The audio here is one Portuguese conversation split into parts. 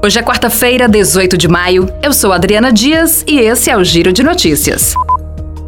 Hoje é quarta-feira, 18 de maio. Eu sou Adriana Dias e esse é o Giro de Notícias.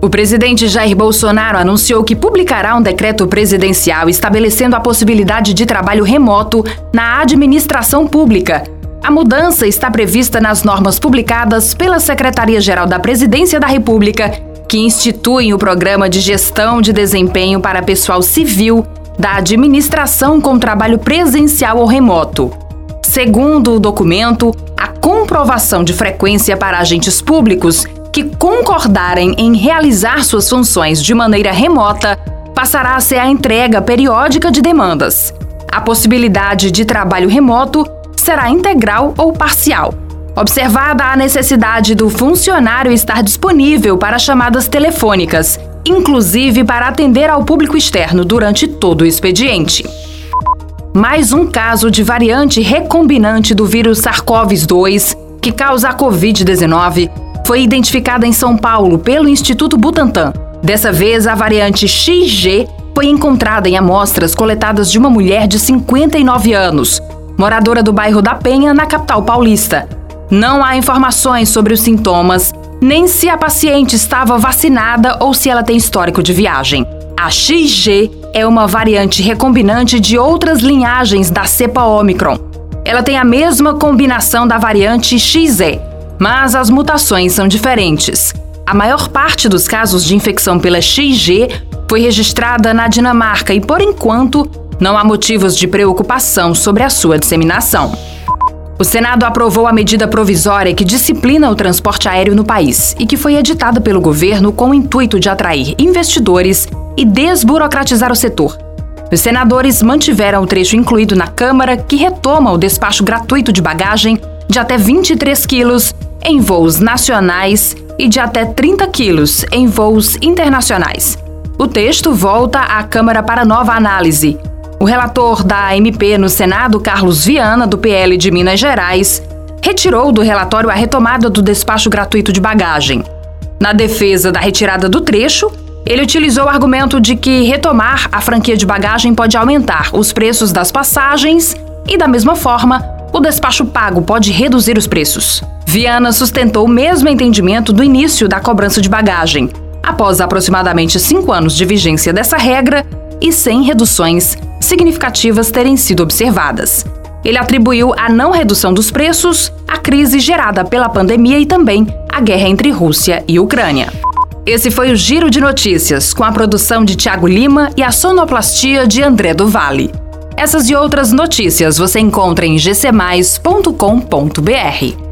O presidente Jair Bolsonaro anunciou que publicará um decreto presidencial estabelecendo a possibilidade de trabalho remoto na administração pública. A mudança está prevista nas normas publicadas pela Secretaria-Geral da Presidência da República, que instituem o Programa de Gestão de Desempenho para Pessoal Civil da Administração com Trabalho Presencial ou Remoto. Segundo o documento, a comprovação de frequência para agentes públicos que concordarem em realizar suas funções de maneira remota passará a ser a entrega periódica de demandas. A possibilidade de trabalho remoto será integral ou parcial. Observada a necessidade do funcionário estar disponível para chamadas telefônicas, inclusive para atender ao público externo durante todo o expediente. Mais um caso de variante recombinante do vírus SARS-CoV-2, que causa a Covid-19, foi identificada em São Paulo pelo Instituto Butantan. Dessa vez, a variante XG foi encontrada em amostras coletadas de uma mulher de 59 anos, moradora do bairro da Penha, na capital paulista. Não há informações sobre os sintomas, nem se a paciente estava vacinada ou se ela tem histórico de viagem. A XG é uma variante recombinante de outras linhagens da cepa Omicron. Ela tem a mesma combinação da variante XE, mas as mutações são diferentes. A maior parte dos casos de infecção pela XG foi registrada na Dinamarca e, por enquanto, não há motivos de preocupação sobre a sua disseminação. O Senado aprovou a medida provisória que disciplina o transporte aéreo no país e que foi editada pelo governo com o intuito de atrair investidores e desburocratizar o setor. Os senadores mantiveram o trecho incluído na Câmara que retoma o despacho gratuito de bagagem de até 23 quilos em voos nacionais e de até 30 quilos em voos internacionais. O texto volta à Câmara para nova análise o relator da MP no Senado, Carlos Viana, do PL de Minas Gerais, retirou do relatório a retomada do despacho gratuito de bagagem. Na defesa da retirada do trecho, ele utilizou o argumento de que retomar a franquia de bagagem pode aumentar os preços das passagens e, da mesma forma, o despacho pago pode reduzir os preços. Viana sustentou o mesmo entendimento do início da cobrança de bagagem. Após aproximadamente cinco anos de vigência dessa regra, e sem reduções significativas terem sido observadas. Ele atribuiu a não redução dos preços à crise gerada pela pandemia e também à guerra entre Rússia e Ucrânia. Esse foi o Giro de Notícias, com a produção de Tiago Lima e a sonoplastia de André do Vale. Essas e outras notícias você encontra em gcmais.com.br.